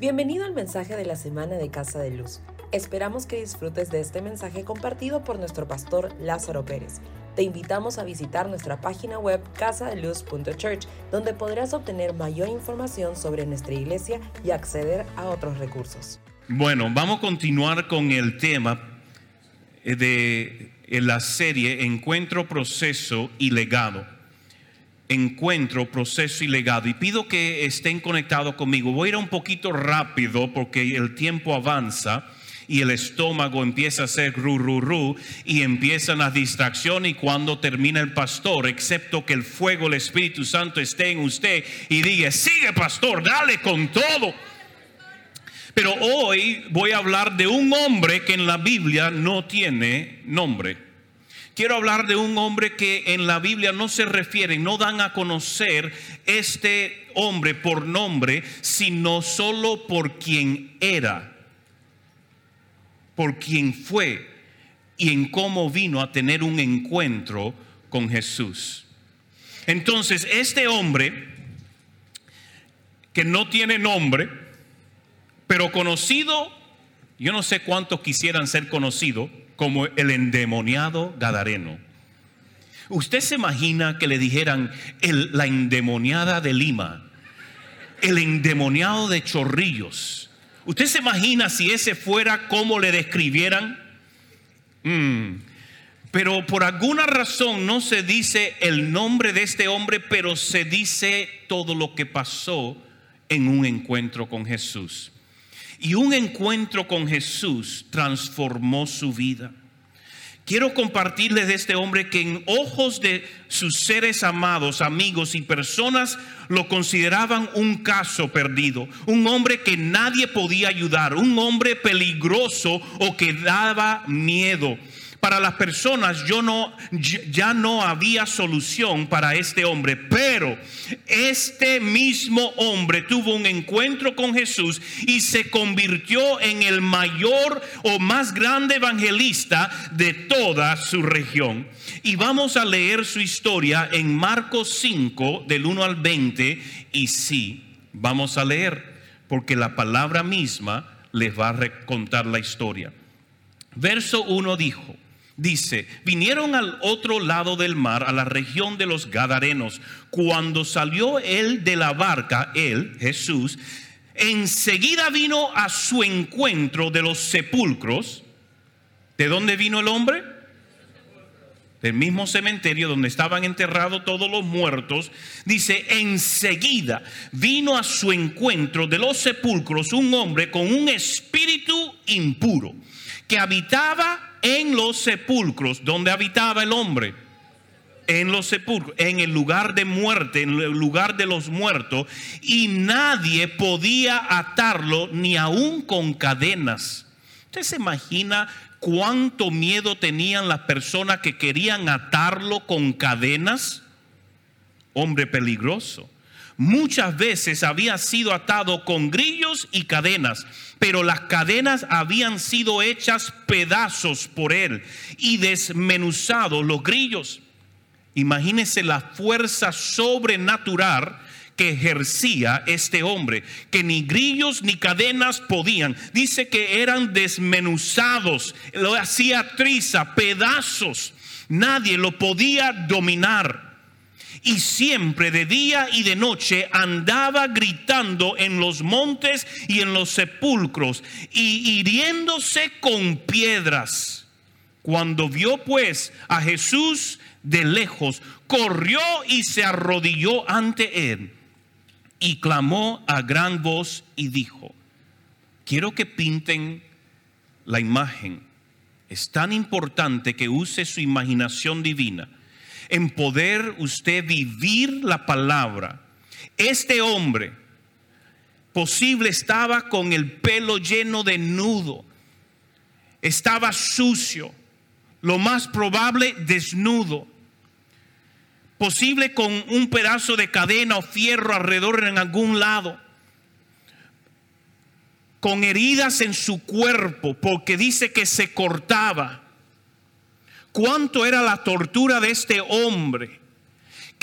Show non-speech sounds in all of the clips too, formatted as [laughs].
Bienvenido al mensaje de la semana de Casa de Luz. Esperamos que disfrutes de este mensaje compartido por nuestro pastor Lázaro Pérez. Te invitamos a visitar nuestra página web casadeluz.church, donde podrás obtener mayor información sobre nuestra iglesia y acceder a otros recursos. Bueno, vamos a continuar con el tema eh, de la serie Encuentro, Proceso y Legado. Encuentro, Proceso y Legado. Y pido que estén conectados conmigo. Voy a ir un poquito rápido porque el tiempo avanza y el estómago empieza a hacer ru, ru, ru y empiezan las distracciones y cuando termina el pastor, excepto que el fuego, el Espíritu Santo esté en usted y diga, sigue pastor, dale con todo. Pero hoy voy a hablar de un hombre que en la Biblia no tiene nombre. Quiero hablar de un hombre que en la Biblia no se refiere, no dan a conocer este hombre por nombre, sino solo por quien era por quien fue y en cómo vino a tener un encuentro con Jesús. Entonces, este hombre, que no tiene nombre, pero conocido, yo no sé cuántos quisieran ser conocidos como el endemoniado Gadareno. Usted se imagina que le dijeran la endemoniada de Lima, el endemoniado de Chorrillos, ¿Usted se imagina si ese fuera como le describieran? Mm. Pero por alguna razón no se dice el nombre de este hombre, pero se dice todo lo que pasó en un encuentro con Jesús. Y un encuentro con Jesús transformó su vida. Quiero compartirles de este hombre que en ojos de sus seres amados, amigos y personas lo consideraban un caso perdido, un hombre que nadie podía ayudar, un hombre peligroso o que daba miedo para las personas yo no, ya no había solución para este hombre, pero este mismo hombre tuvo un encuentro con Jesús y se convirtió en el mayor o más grande evangelista de toda su región. Y vamos a leer su historia en Marcos 5 del 1 al 20 y sí, vamos a leer porque la palabra misma les va a contar la historia. Verso 1 dijo, Dice, vinieron al otro lado del mar, a la región de los Gadarenos. Cuando salió él de la barca, él, Jesús, enseguida vino a su encuentro de los sepulcros. ¿De dónde vino el hombre? Del mismo cementerio donde estaban enterrados todos los muertos. Dice, enseguida vino a su encuentro de los sepulcros un hombre con un espíritu impuro que habitaba en los sepulcros donde habitaba el hombre. En los sepulcros, en el lugar de muerte, en el lugar de los muertos, y nadie podía atarlo ni aún con cadenas. ¿Usted se imagina cuánto miedo tenían las personas que querían atarlo con cadenas? Hombre peligroso. Muchas veces había sido atado con grillos y cadenas pero las cadenas habían sido hechas pedazos por él y desmenuzados los grillos. Imagínese la fuerza sobrenatural que ejercía este hombre, que ni grillos ni cadenas podían. Dice que eran desmenuzados, lo hacía triza, pedazos. Nadie lo podía dominar y siempre de día y de noche andaba gritando en los montes y en los sepulcros y hiriéndose con piedras. Cuando vio pues a Jesús de lejos, corrió y se arrodilló ante él y clamó a gran voz y dijo, quiero que pinten la imagen. Es tan importante que use su imaginación divina en poder usted vivir la palabra. Este hombre posible estaba con el pelo lleno de nudo, estaba sucio, lo más probable desnudo, posible con un pedazo de cadena o fierro alrededor en algún lado, con heridas en su cuerpo porque dice que se cortaba cuánto era la tortura de este hombre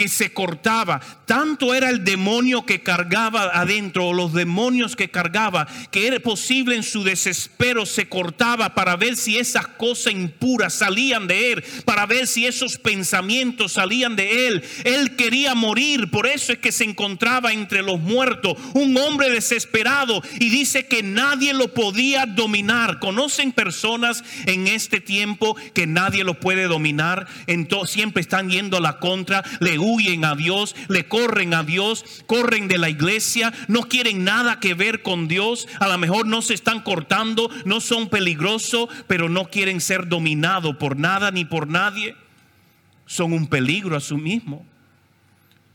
que se cortaba. Tanto era el demonio que cargaba adentro, o los demonios que cargaba, que era posible en su desespero se cortaba para ver si esas cosas impuras salían de él, para ver si esos pensamientos salían de él. Él quería morir, por eso es que se encontraba entre los muertos, un hombre desesperado, y dice que nadie lo podía dominar. ¿Conocen personas en este tiempo que nadie lo puede dominar? Entonces siempre están yendo a la contra, le huyen a Dios, le corren a Dios, corren de la iglesia, no quieren nada que ver con Dios, a lo mejor no se están cortando, no son peligrosos, pero no quieren ser dominados por nada ni por nadie. Son un peligro a sí mismo.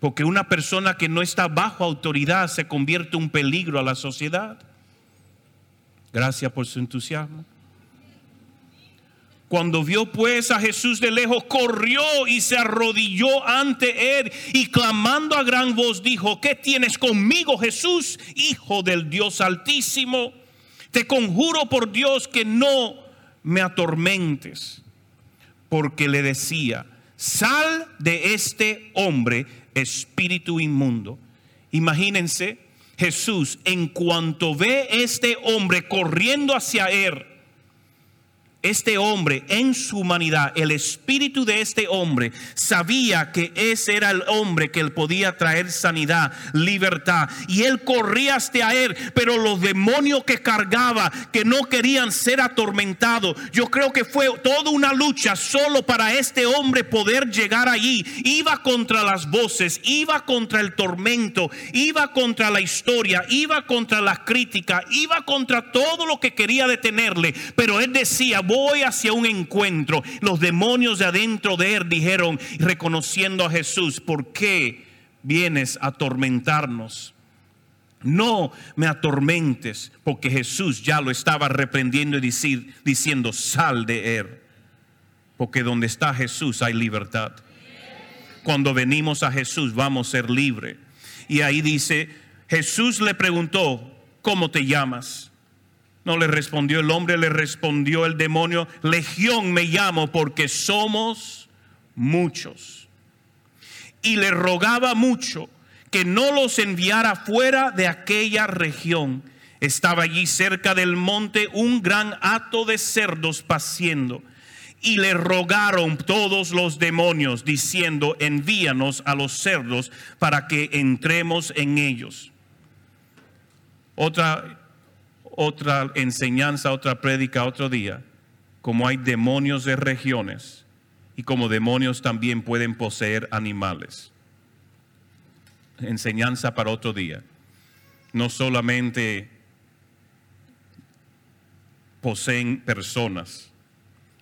Porque una persona que no está bajo autoridad se convierte en un peligro a la sociedad. Gracias por su entusiasmo. Cuando vio pues a Jesús de lejos, corrió y se arrodilló ante él y clamando a gran voz dijo, ¿qué tienes conmigo Jesús, Hijo del Dios Altísimo? Te conjuro por Dios que no me atormentes. Porque le decía, sal de este hombre, espíritu inmundo. Imagínense, Jesús, en cuanto ve este hombre corriendo hacia él, este hombre en su humanidad, el espíritu de este hombre, sabía que ese era el hombre que él podía traer sanidad, libertad. Y él corría hasta él, pero los demonios que cargaba, que no querían ser atormentados, yo creo que fue toda una lucha solo para este hombre poder llegar allí. Iba contra las voces, iba contra el tormento, iba contra la historia, iba contra la crítica, iba contra todo lo que quería detenerle. Pero él decía, hacia un encuentro. Los demonios de adentro de él dijeron, reconociendo a Jesús, ¿por qué vienes a atormentarnos? No me atormentes, porque Jesús ya lo estaba reprendiendo y diciendo, sal de él. Porque donde está Jesús hay libertad. Cuando venimos a Jesús vamos a ser libres. Y ahí dice, Jesús le preguntó, ¿cómo te llamas? No le respondió el hombre, le respondió el demonio, Legión me llamo porque somos muchos. Y le rogaba mucho que no los enviara fuera de aquella región. Estaba allí cerca del monte un gran hato de cerdos paciendo. Y le rogaron todos los demonios, diciendo, envíanos a los cerdos para que entremos en ellos. Otra otra enseñanza, otra prédica otro día, como hay demonios de regiones y como demonios también pueden poseer animales. Enseñanza para otro día. No solamente poseen personas.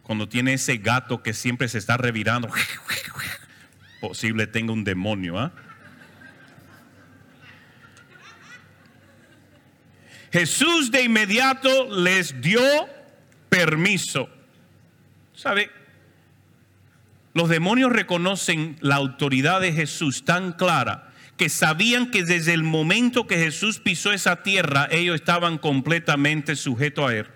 Cuando tiene ese gato que siempre se está revirando, [laughs] posible tenga un demonio. ¿ah? Jesús de inmediato les dio permiso. ¿Sabe? Los demonios reconocen la autoridad de Jesús tan clara que sabían que desde el momento que Jesús pisó esa tierra, ellos estaban completamente sujetos a él.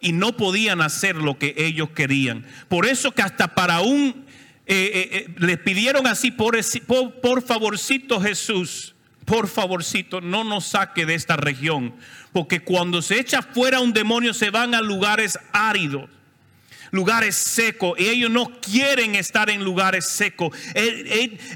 Y no podían hacer lo que ellos querían. Por eso que hasta para un, eh, eh, eh, les pidieron así, por, favorcito Jesús, por favorcito, no nos saque de esta región, porque cuando se echa fuera un demonio se van a lugares áridos, lugares secos, y ellos no quieren estar en lugares secos.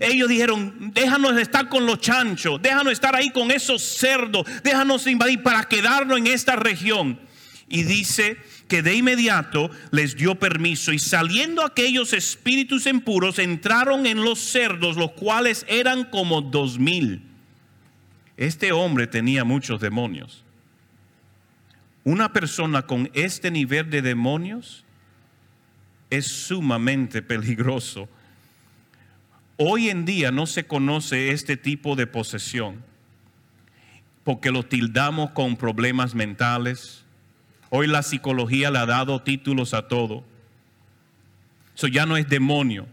Ellos dijeron, déjanos estar con los chanchos, déjanos estar ahí con esos cerdos, déjanos invadir para quedarnos en esta región. Y dice que de inmediato les dio permiso y saliendo aquellos espíritus impuros entraron en los cerdos, los cuales eran como dos mil. Este hombre tenía muchos demonios. Una persona con este nivel de demonios es sumamente peligroso. Hoy en día no se conoce este tipo de posesión porque lo tildamos con problemas mentales. Hoy la psicología le ha dado títulos a todo. Eso ya no es demonio,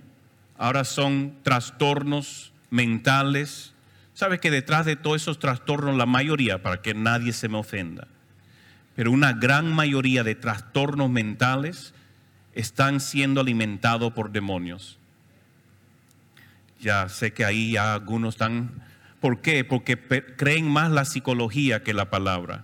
ahora son trastornos mentales Sabes que detrás de todos esos trastornos, la mayoría, para que nadie se me ofenda, pero una gran mayoría de trastornos mentales están siendo alimentados por demonios. Ya sé que ahí ya algunos están... ¿Por qué? Porque creen más la psicología que la palabra.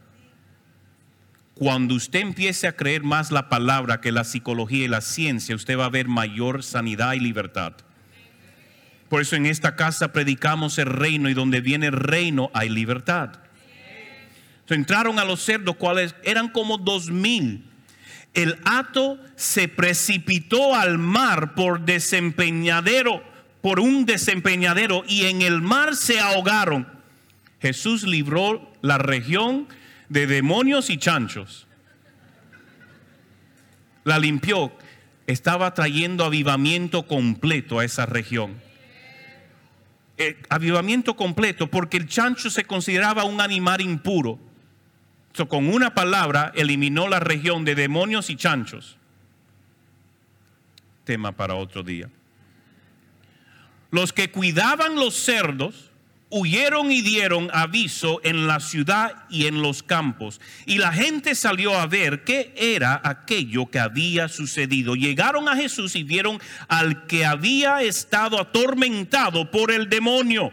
Cuando usted empiece a creer más la palabra que la psicología y la ciencia, usted va a ver mayor sanidad y libertad. Por eso en esta casa predicamos el reino y donde viene el reino hay libertad. entraron a los cerdos, cuales eran como dos mil el hato se precipitó al mar por desempeñadero, por un desempeñadero, y en el mar se ahogaron. Jesús libró la región de demonios y chanchos. La limpió. Estaba trayendo avivamiento completo a esa región. Eh, avivamiento completo porque el chancho se consideraba un animal impuro con una palabra eliminó la región de demonios y chanchos. Tema para otro día. Los que cuidaban los cerdos huyeron y dieron aviso en la ciudad y en los campos. Y la gente salió a ver qué era aquello que había sucedido. Llegaron a Jesús y vieron al que había estado atormentado por el demonio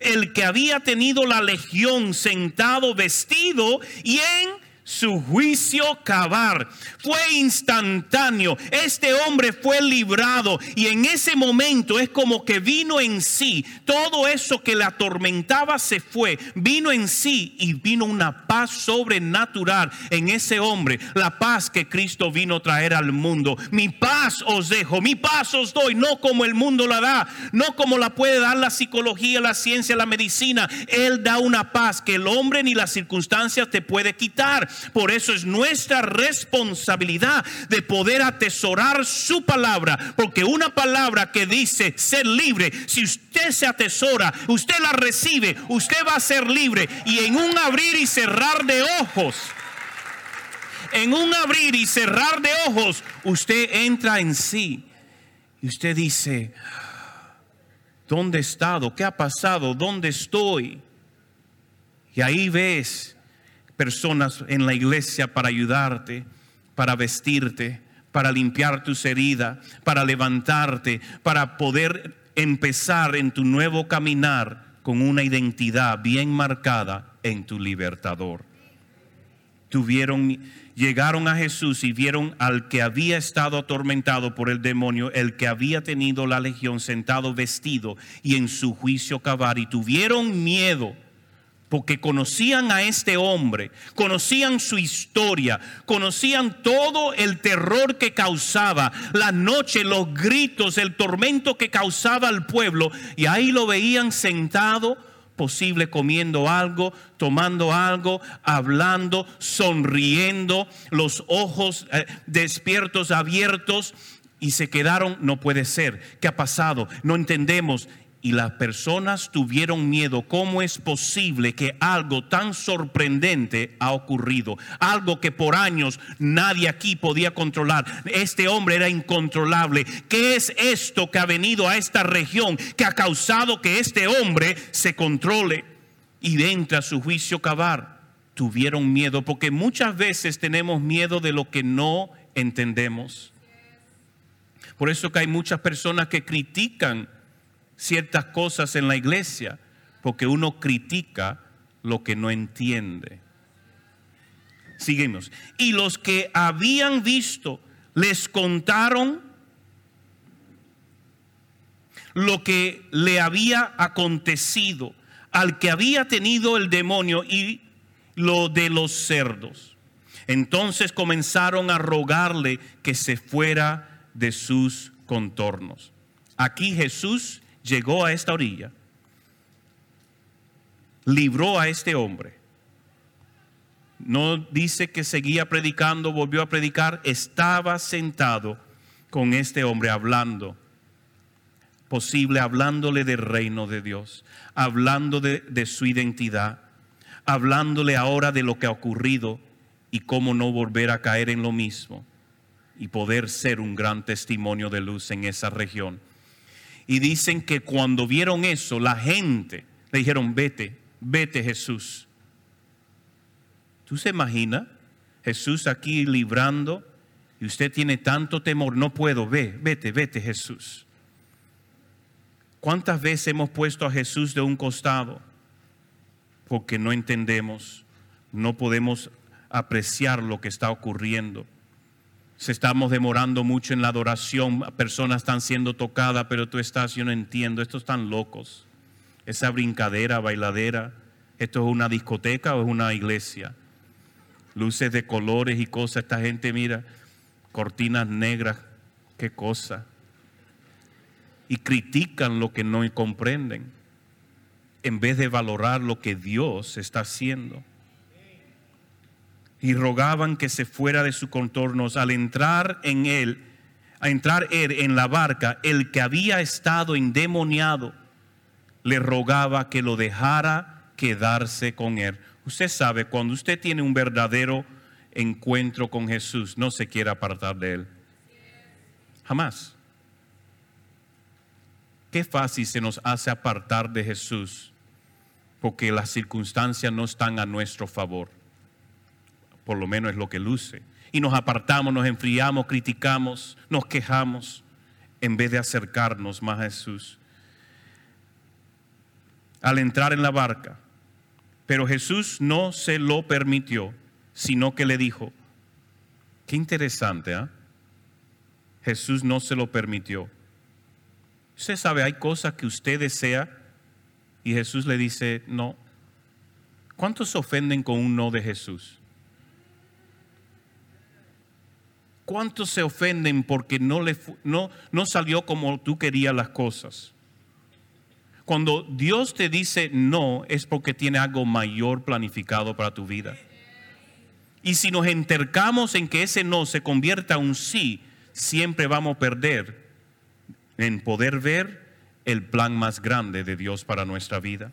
el que había tenido la legión sentado vestido y en su juicio cavar. Fue instantáneo. Este hombre fue librado y en ese momento es como que vino en sí. Todo eso que le atormentaba se fue. Vino en sí y vino una paz sobrenatural en ese hombre. La paz que Cristo vino a traer al mundo. Mi paz os dejo, mi paz os doy, no como el mundo la da, no como la puede dar la psicología, la ciencia, la medicina. Él da una paz que el hombre ni las circunstancias te puede quitar. Por eso es nuestra responsabilidad de poder atesorar su palabra, porque una palabra que dice ser libre, si usted se atesora, usted la recibe, usted va a ser libre y en un abrir y cerrar de ojos, en un abrir y cerrar de ojos, usted entra en sí y usted dice, ¿dónde he estado? ¿Qué ha pasado? ¿Dónde estoy? Y ahí ves personas en la iglesia para ayudarte, para vestirte, para limpiar tus heridas, para levantarte, para poder empezar en tu nuevo caminar con una identidad bien marcada en tu libertador. Tuvieron, llegaron a Jesús y vieron al que había estado atormentado por el demonio, el que había tenido la legión sentado vestido y en su juicio cavar y tuvieron miedo porque conocían a este hombre, conocían su historia, conocían todo el terror que causaba, la noche, los gritos, el tormento que causaba al pueblo, y ahí lo veían sentado, posible comiendo algo, tomando algo, hablando, sonriendo, los ojos eh, despiertos, abiertos, y se quedaron, no puede ser, ¿qué ha pasado? No entendemos y las personas tuvieron miedo. ¿Cómo es posible que algo tan sorprendente ha ocurrido? Algo que por años nadie aquí podía controlar. Este hombre era incontrolable. ¿Qué es esto que ha venido a esta región que ha causado que este hombre se controle y entra a su juicio cavar? Tuvieron miedo porque muchas veces tenemos miedo de lo que no entendemos. Por eso que hay muchas personas que critican ciertas cosas en la iglesia porque uno critica lo que no entiende. Seguimos. Y los que habían visto les contaron lo que le había acontecido al que había tenido el demonio y lo de los cerdos. Entonces comenzaron a rogarle que se fuera de sus contornos. Aquí Jesús llegó a esta orilla, libró a este hombre. No dice que seguía predicando, volvió a predicar, estaba sentado con este hombre hablando, posible hablándole del reino de Dios, hablando de, de su identidad, hablándole ahora de lo que ha ocurrido y cómo no volver a caer en lo mismo y poder ser un gran testimonio de luz en esa región. Y dicen que cuando vieron eso, la gente le dijeron, vete, vete Jesús. ¿Tú se imagina? Jesús aquí librando y usted tiene tanto temor, no puedo, ve, vete, vete Jesús. ¿Cuántas veces hemos puesto a Jesús de un costado? Porque no entendemos, no podemos apreciar lo que está ocurriendo. Se estamos demorando mucho en la adoración, personas están siendo tocadas, pero tú estás, yo no entiendo, estos están locos. Esa brincadera, bailadera, ¿esto es una discoteca o es una iglesia? Luces de colores y cosas, esta gente mira, cortinas negras, qué cosa. Y critican lo que no comprenden, en vez de valorar lo que Dios está haciendo y rogaban que se fuera de sus contornos. Al entrar en él, a entrar él en la barca, el que había estado endemoniado le rogaba que lo dejara quedarse con él. Usted sabe, cuando usted tiene un verdadero encuentro con Jesús, no se quiere apartar de él. Jamás. Qué fácil se nos hace apartar de Jesús porque las circunstancias no están a nuestro favor por lo menos es lo que luce. Y nos apartamos, nos enfriamos, criticamos, nos quejamos, en vez de acercarnos más a Jesús. Al entrar en la barca, pero Jesús no se lo permitió, sino que le dijo, qué interesante, ¿ah? Jesús no se lo permitió. Usted sabe, hay cosas que usted desea y Jesús le dice, no. ¿Cuántos se ofenden con un no de Jesús? ¿Cuántos se ofenden porque no, le, no, no salió como tú querías las cosas? Cuando Dios te dice no, es porque tiene algo mayor planificado para tu vida. Y si nos entercamos en que ese no se convierta en un sí, siempre vamos a perder en poder ver el plan más grande de Dios para nuestra vida.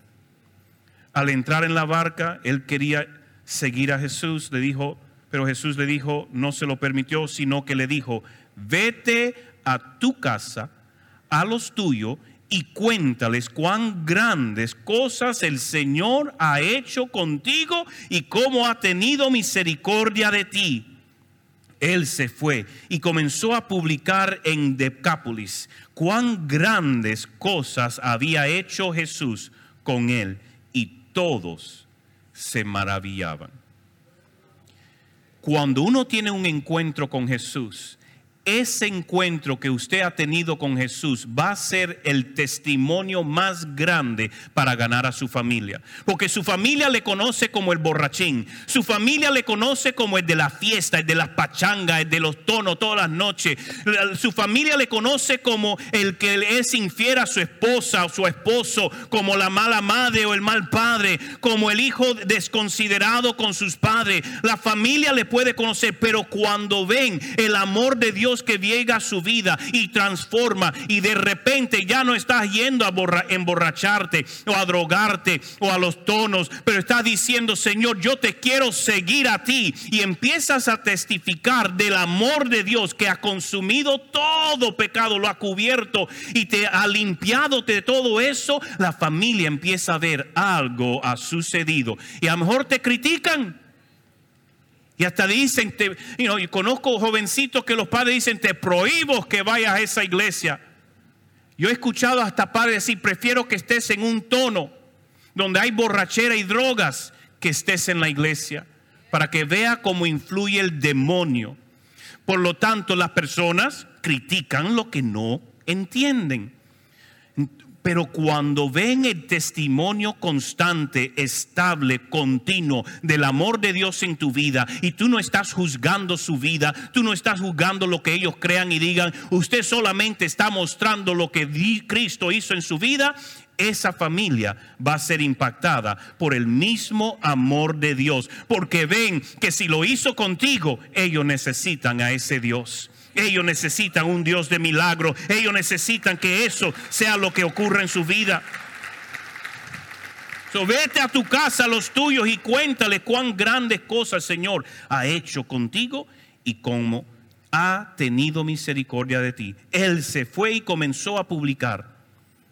Al entrar en la barca, él quería seguir a Jesús, le dijo, pero Jesús le dijo, no se lo permitió, sino que le dijo, vete a tu casa, a los tuyos, y cuéntales cuán grandes cosas el Señor ha hecho contigo y cómo ha tenido misericordia de ti. Él se fue y comenzó a publicar en Decápolis cuán grandes cosas había hecho Jesús con él y todos se maravillaban. Cuando uno tiene un encuentro con Jesús, ese encuentro que usted ha tenido con Jesús va a ser el testimonio más grande para ganar a su familia. Porque su familia le conoce como el borrachín, su familia le conoce como el de la fiesta, el de las pachangas, el de los tonos todas las noches. Su familia le conoce como el que es infiel a su esposa o su esposo, como la mala madre o el mal padre, como el hijo desconsiderado con sus padres. La familia le puede conocer, pero cuando ven el amor de Dios, que llega a su vida y transforma y de repente ya no estás yendo a emborracharte o a drogarte o a los tonos, pero estás diciendo, Señor, yo te quiero seguir a ti y empiezas a testificar del amor de Dios que ha consumido todo pecado, lo ha cubierto y te ha limpiado de todo eso, la familia empieza a ver algo ha sucedido. Y a lo mejor te critican y hasta dicen, te, conozco jovencitos que los padres dicen, te prohíbo que vayas a esa iglesia. Yo he escuchado hasta padres decir, prefiero que estés en un tono donde hay borrachera y drogas, que estés en la iglesia, para que vea cómo influye el demonio. Por lo tanto, las personas critican lo que no entienden. Pero cuando ven el testimonio constante, estable, continuo del amor de Dios en tu vida y tú no estás juzgando su vida, tú no estás juzgando lo que ellos crean y digan, usted solamente está mostrando lo que Cristo hizo en su vida, esa familia va a ser impactada por el mismo amor de Dios, porque ven que si lo hizo contigo, ellos necesitan a ese Dios. Ellos necesitan un Dios de milagro. Ellos necesitan que eso sea lo que ocurra en su vida. So, vete a tu casa, a los tuyos, y cuéntale cuán grandes cosas el Señor ha hecho contigo y cómo ha tenido misericordia de ti. Él se fue y comenzó a publicar,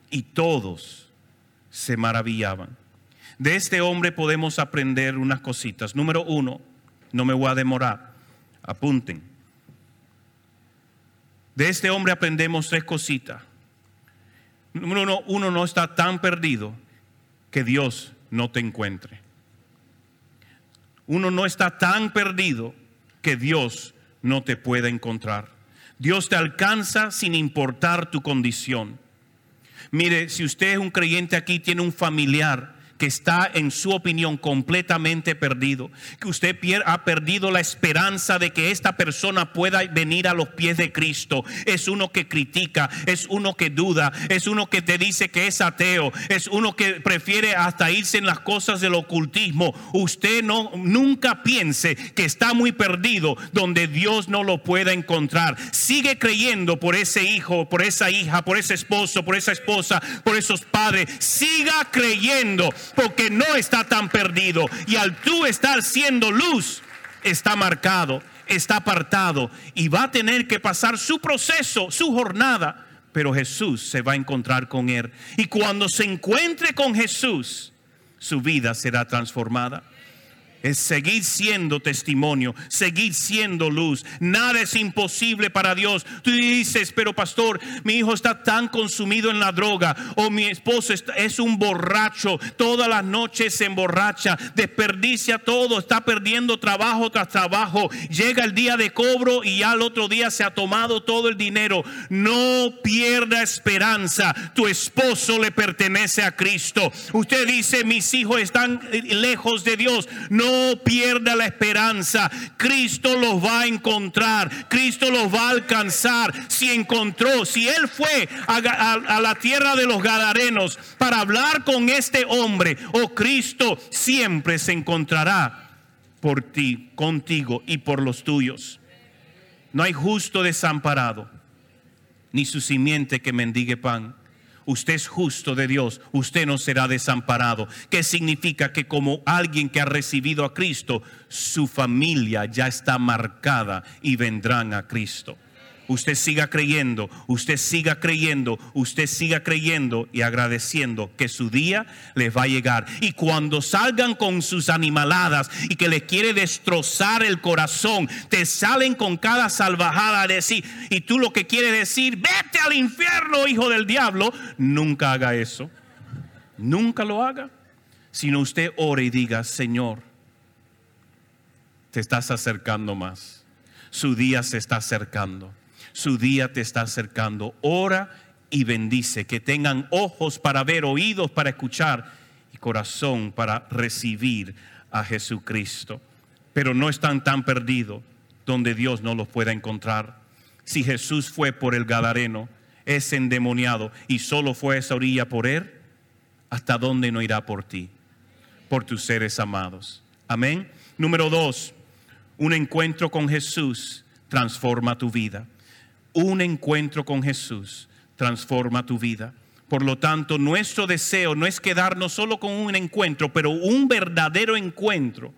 y todos se maravillaban. De este hombre podemos aprender unas cositas. Número uno, no me voy a demorar, apunten. De este hombre aprendemos tres cositas. uno, uno no está tan perdido que Dios no te encuentre. Uno no está tan perdido que Dios no te pueda encontrar. Dios te alcanza sin importar tu condición. Mire, si usted es un creyente aquí, tiene un familiar que está en su opinión completamente perdido, que usted ha perdido la esperanza de que esta persona pueda venir a los pies de Cristo. Es uno que critica, es uno que duda, es uno que te dice que es ateo, es uno que prefiere hasta irse en las cosas del ocultismo. Usted no nunca piense que está muy perdido donde Dios no lo pueda encontrar. Sigue creyendo por ese hijo, por esa hija, por ese esposo, por esa esposa, por esos padres. Siga creyendo porque no está tan perdido. Y al tú estar siendo luz, está marcado, está apartado y va a tener que pasar su proceso, su jornada. Pero Jesús se va a encontrar con él. Y cuando se encuentre con Jesús, su vida será transformada es seguir siendo testimonio, seguir siendo luz. Nada es imposible para Dios. Tú dices, pero pastor, mi hijo está tan consumido en la droga o mi esposo es un borracho, todas las noches se emborracha, desperdicia todo, está perdiendo trabajo tras trabajo. Llega el día de cobro y ya al otro día se ha tomado todo el dinero. No pierda esperanza. Tu esposo le pertenece a Cristo. Usted dice, mis hijos están lejos de Dios. No pierda la esperanza. Cristo los va a encontrar. Cristo los va a alcanzar. Si encontró, si Él fue a, la tierra de los Gadarenos para hablar con este hombre, oh Cristo siempre se encontrará por ti, contigo y por los tuyos. No hay justo desamparado, ni su simiente que mendigue pan usted es justo de Dios, usted no será desamparado. ¿Qué significa? Que como alguien que ha recibido a Cristo, su familia ya está marcada y vendrán a Cristo. Usted siga creyendo, usted siga creyendo, usted siga creyendo y agradeciendo que su día les va a llegar. Y cuando salgan con sus animaladas y que les quiere destrozar el corazón, te salen con cada salvajada a decir, y tú lo que quieres decir, vete al infierno, hijo del diablo, nunca haga eso. Nunca lo haga. Sino usted ore y diga, Señor, te estás acercando más. Su día se está acercando su día te está acercando. Ora y bendice, que tengan ojos para ver, oídos para escuchar y corazón para recibir a Jesucristo. Pero no están tan perdidos donde Dios no los pueda encontrar. Si Jesús fue por el Gadareno, es endemoniado y solo fue a esa orilla por él, ¿hasta dónde no irá por ti? Por tus seres amados. Amén. Número dos, un encuentro con Jesús transforma tu vida un encuentro con Jesús transforma tu vida. Por lo tanto, nuestro deseo no es quedarnos solo con un encuentro, pero un verdadero encuentro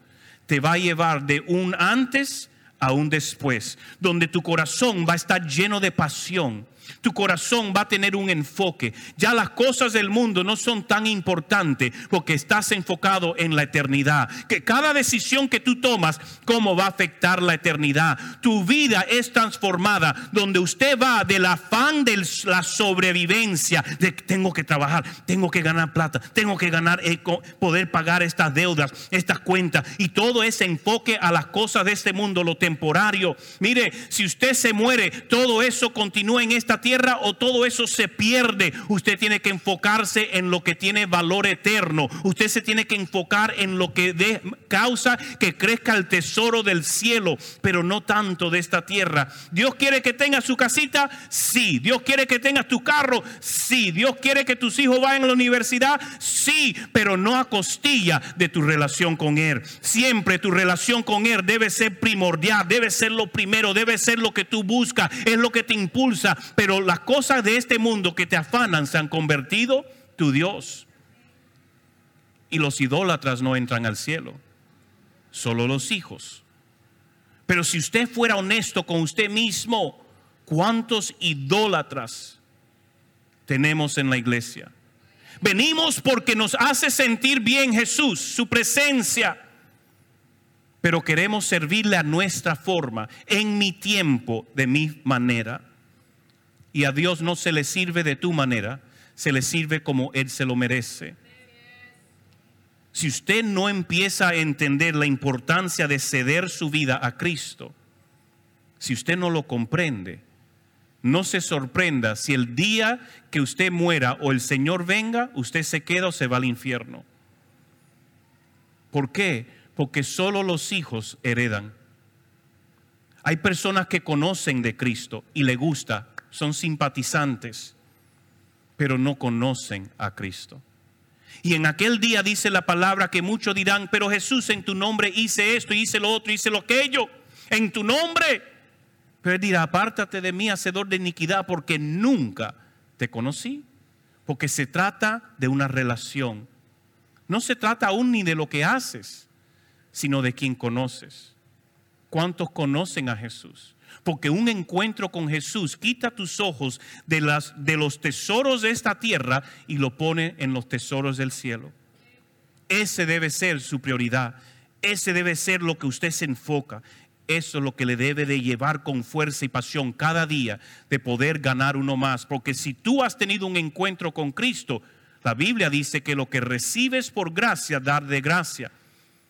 te va a llevar de un antes a un después, donde tu corazón va a estar lleno de pasión, tu corazón va a tener un enfoque. Ya las cosas del mundo no son tan importantes porque estás enfocado en la eternidad. Que cada decisión que tú tomas, cómo va a afectar la eternidad. Tu vida es transformada donde usted va del afán de la sobrevivencia, de tengo que trabajar, tengo que ganar plata, tengo que ganar, eh, poder pagar estas deudas, estas cuentas y todo ese enfoque a las cosas de este mundo, lo temporario. Mire, si usted se muere, todo eso continúa en esta tierra o todo eso se pierde. Usted tiene que enfocarse en lo que tiene valor eterno. Usted se tiene que enfocar en lo que de, causa que crezca el tesoro del cielo, pero no tanto de esta tierra. Dios quiere que tengas su casita, sí. Dios quiere que tengas tu carro, sí. Dios quiere que tus hijos vayan a la universidad, sí, pero no a costilla de tu relación con Él. Siempre tu relación con Él debe ser primordial, debe ser lo primero, debe ser lo que tú buscas, es lo que te impulsa, pero las cosas de este mundo que te afanan se han convertido tu Dios. Y los idólatras no entran al cielo, solo los hijos. Pero si usted fuera honesto con usted mismo, ¿cuántos idólatras tenemos en la iglesia? Venimos porque nos hace sentir bien Jesús, su presencia, pero queremos servirle a nuestra forma, en mi tiempo, de mi manera y a Dios no se le sirve de tu manera, se le sirve como Él se lo merece. Si usted no empieza a entender la importancia de ceder su vida a Cristo, si usted no lo comprende, no se sorprenda si el día que usted muera o el Señor venga, usted se queda o se va al infierno. ¿Por qué? Porque solo los hijos heredan. Hay personas que conocen de Cristo y le gusta, son simpatizantes, pero no conocen a Cristo. Y en aquel día dice la palabra que muchos dirán, pero Jesús en tu nombre hice esto, hice lo otro, hice lo aquello, en tu nombre. Pero él dirá, apártate de mí, hacedor de iniquidad, porque nunca te conocí. Porque se trata de una relación. No se trata aún ni de lo que haces, sino de quien conoces. ¿Cuántos conocen a Jesús? Porque un encuentro con Jesús quita tus ojos de, las, de los tesoros de esta tierra y lo pone en los tesoros del cielo. Ese debe ser su prioridad. Ese debe ser lo que usted se enfoca. Eso es lo que le debe de llevar con fuerza y pasión cada día de poder ganar uno más. Porque si tú has tenido un encuentro con Cristo, la Biblia dice que lo que recibes por gracia, dar de gracia.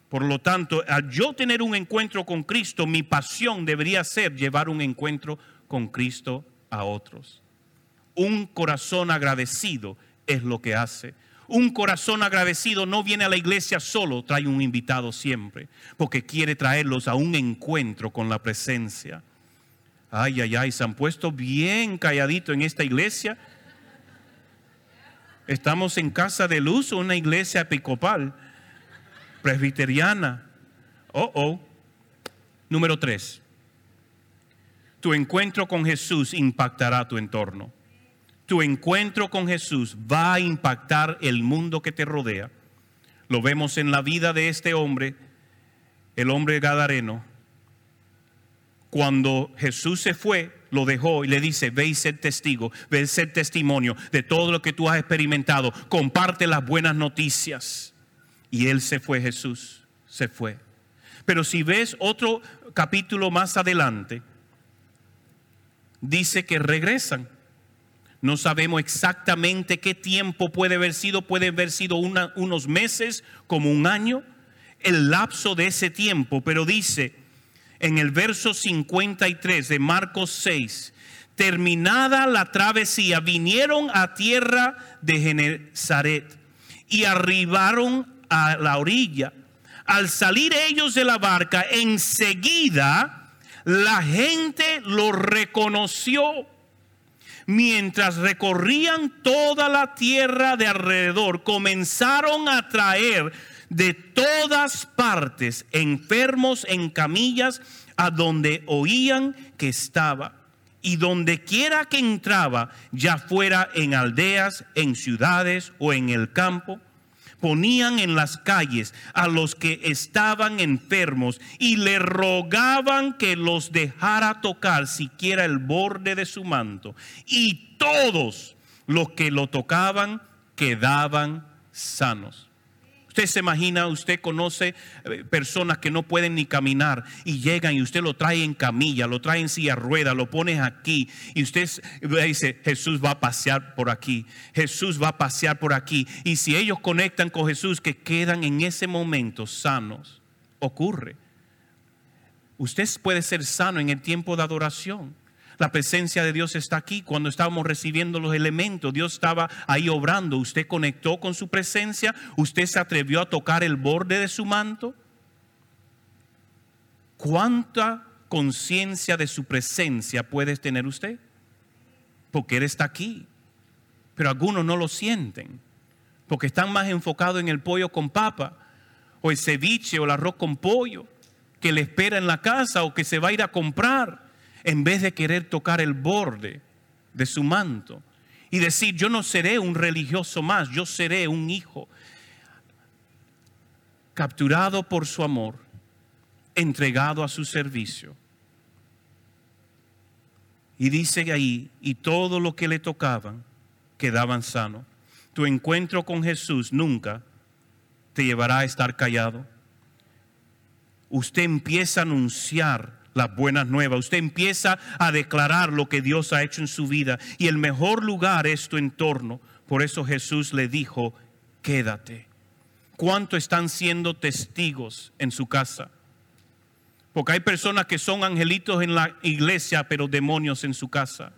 Por lo tanto, al yo tener un encuentro con Cristo, mi pasión debería ser llevar un encuentro con Cristo a otros. Un corazón agradecido es lo que hace. Un corazón agradecido no viene a la iglesia solo, trae un invitado siempre, porque quiere traerlos a un encuentro con la presencia. Ay, ay, ay, se han puesto bien calladito en esta iglesia. Estamos en casa de luz una iglesia episcopal presbiteriana. Oh, oh. Número tres. Tu encuentro con Jesús impactará tu entorno. Tu encuentro con Jesús va a impactar el mundo que te rodea. Lo vemos en la vida de este hombre, el hombre gadareno. Cuando Jesús se fue, lo dejó y le dice, ve y ser testigo, ve y ser testimonio de todo lo que tú has experimentado. Comparte las buenas noticias. Y él se fue, Jesús, se fue. Pero si ves otro capítulo más adelante, dice que regresan. No sabemos exactamente qué tiempo puede haber sido, puede haber sido unos meses, como un año, el lapso de ese tiempo, pero dice en el verso 53 de Marcos 6, terminada la travesía, vinieron a tierra de Genezaret y arribaron a la orilla. Al salir ellos de la barca, enseguida la gente lo reconoció. Mientras recorrían toda la tierra de alrededor, comenzaron a traer de todas partes enfermos en camillas a donde oían que estaba. Y donde quiera que entraba, ya fuera en aldeas, en ciudades o en el campo, ponían en las calles a los que estaban enfermos y le rogaban que los dejara tocar siquiera el borde de su manto. Y todos los que lo tocaban quedaban sanos. Usted se imagina, usted conoce eh, personas que no pueden ni caminar y llegan y usted lo trae en camilla, lo trae en silla rueda, lo pone aquí y usted dice, Jesús va a pasear por aquí, Jesús va a pasear por aquí. Y si ellos conectan con Jesús, que quedan en ese momento sanos, ocurre. Usted puede ser sano en el tiempo de adoración. La presencia de Dios está aquí. Cuando estábamos recibiendo los elementos, Dios estaba ahí obrando. Usted conectó con su presencia. Usted se atrevió a tocar el borde de su manto. ¿Cuánta conciencia de su presencia puede tener usted? Porque Él está aquí. Pero algunos no lo sienten. Porque están más enfocados en el pollo con papa, o el ceviche, o el arroz con pollo, que le espera en la casa, o que se va a ir a comprar en vez de querer tocar el borde de su manto y decir, yo no seré un religioso más, yo seré un hijo capturado por su amor, entregado a su servicio. Y dice ahí, y todo lo que le tocaban quedaban sano. Tu encuentro con Jesús nunca te llevará a estar callado. Usted empieza a anunciar las buenas nuevas. Usted empieza a declarar lo que Dios ha hecho en su vida y el mejor lugar es tu entorno, Por eso Jesús le dijo, quédate. ¿Cuánto están siendo testigos en su casa? Porque hay personas que son angelitos en la iglesia, pero demonios en su casa.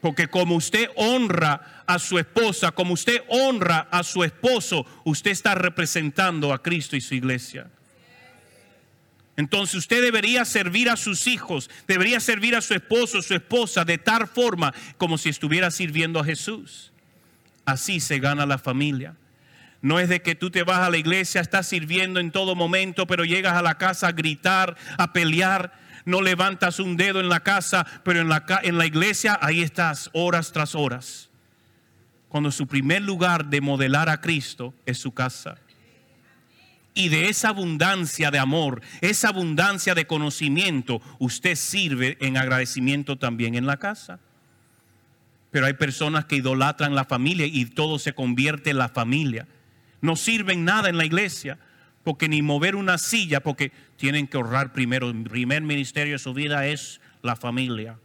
Porque como usted honra a su esposa, como usted honra a su esposo, usted está representando a Cristo y su iglesia. Entonces usted debería servir a sus hijos, debería servir a su esposo, su esposa, de tal forma como si estuviera sirviendo a Jesús. Así se gana la familia. No es de que tú te vas a la iglesia, estás sirviendo en todo momento, pero llegas a la casa a gritar, a pelear. No levantas un dedo en la casa, pero en la, en la iglesia ahí estás horas tras horas. Cuando su primer lugar de modelar a Cristo es su casa y de esa abundancia de amor, esa abundancia de conocimiento, usted sirve en agradecimiento también en la casa. Pero hay personas que idolatran la familia y todo se convierte en la familia. No sirven nada en la iglesia, porque ni mover una silla, porque tienen que ahorrar primero. El primer ministerio de su vida es la familia.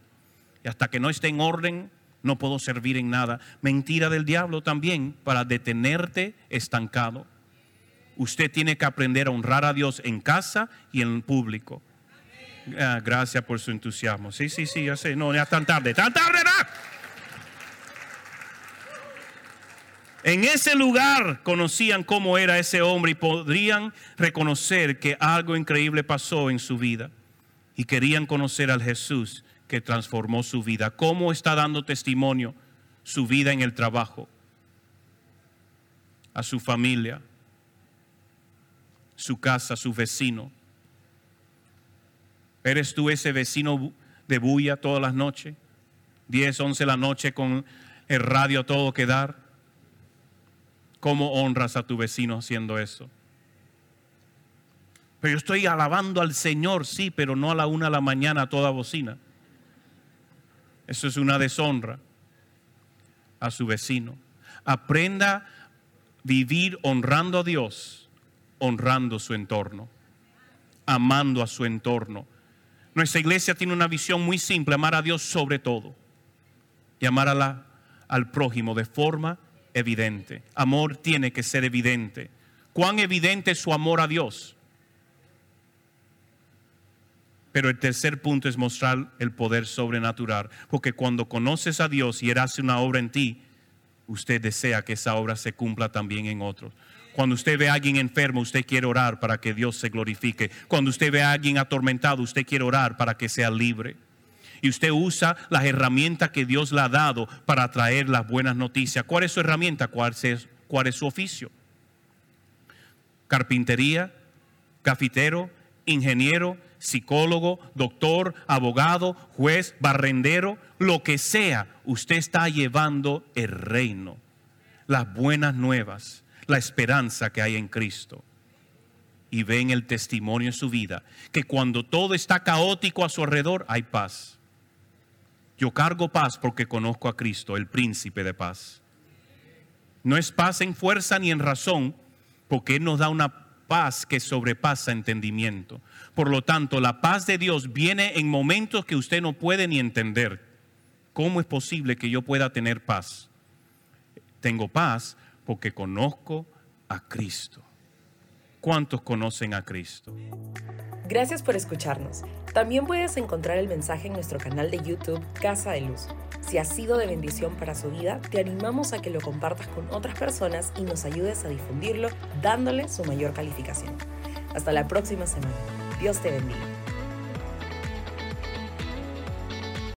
Y hasta que no esté en orden, no puedo servir en nada. Mentira del diablo también para detenerte estancado usted tiene que aprender a honrar a Dios en casa y en público. Ah, gracias por su entusiasmo. Sí, sí, sí, ya sé. No, ya tan tarde. Tan tarde, ¿no? En ese lugar conocían cómo era ese hombre y podrían reconocer que algo increíble pasó en su vida. Y querían conocer al Jesús que transformó su vida. ¿Cómo está dando testimonio su vida en el trabajo? A su familia, su casa, su vecino. ¿Eres tú ese vecino de bulla todas las noches? 10, 11 de la noche con el radio a todo que dar. ¿Cómo honras a tu vecino haciendo eso? Pero yo estoy alabando al Señor, sí, pero no a la una de la mañana a toda bocina. Eso es una deshonra a su vecino. Aprenda a vivir honrando a Dios honrando su entorno, amando a su entorno. Nuestra iglesia tiene una visión muy simple, amar a Dios sobre todo y amar a al prójimo de forma evidente. Amor tiene que ser evidente. ¿Cuán evidente es su amor a Dios? Pero el tercer punto es mostrar el poder sobrenatural, porque cuando conoces a Dios y Él hace una obra en ti, usted desea que esa obra se cumpla también en otros. Cuando usted ve a alguien enfermo, usted quiere orar para que Dios se glorifique. Cuando usted ve a alguien atormentado, usted quiere orar para que sea libre. Y usted usa las herramientas que Dios le ha dado para traer las buenas noticias. ¿Cuál es su herramienta? ¿Cuál es, cuál es su oficio? Carpintería, cafetero, ingeniero, psicólogo, doctor, abogado, juez, barrendero, lo que sea, usted está llevando el reino, las buenas nuevas la esperanza que hay en Cristo. Y ven el testimonio en su vida, que cuando todo está caótico a su alrededor, hay paz. Yo cargo paz porque conozco a Cristo, el príncipe de paz. No es paz en fuerza ni en razón, porque Él nos da una paz que sobrepasa entendimiento. Por lo tanto, la paz de Dios viene en momentos que usted no puede ni entender. ¿Cómo es posible que yo pueda tener paz? Tengo paz porque conozco a Cristo. ¿Cuántos conocen a Cristo? Gracias por escucharnos. También puedes encontrar el mensaje en nuestro canal de YouTube Casa de Luz. Si ha sido de bendición para su vida, te animamos a que lo compartas con otras personas y nos ayudes a difundirlo dándole su mayor calificación. Hasta la próxima semana. Dios te bendiga.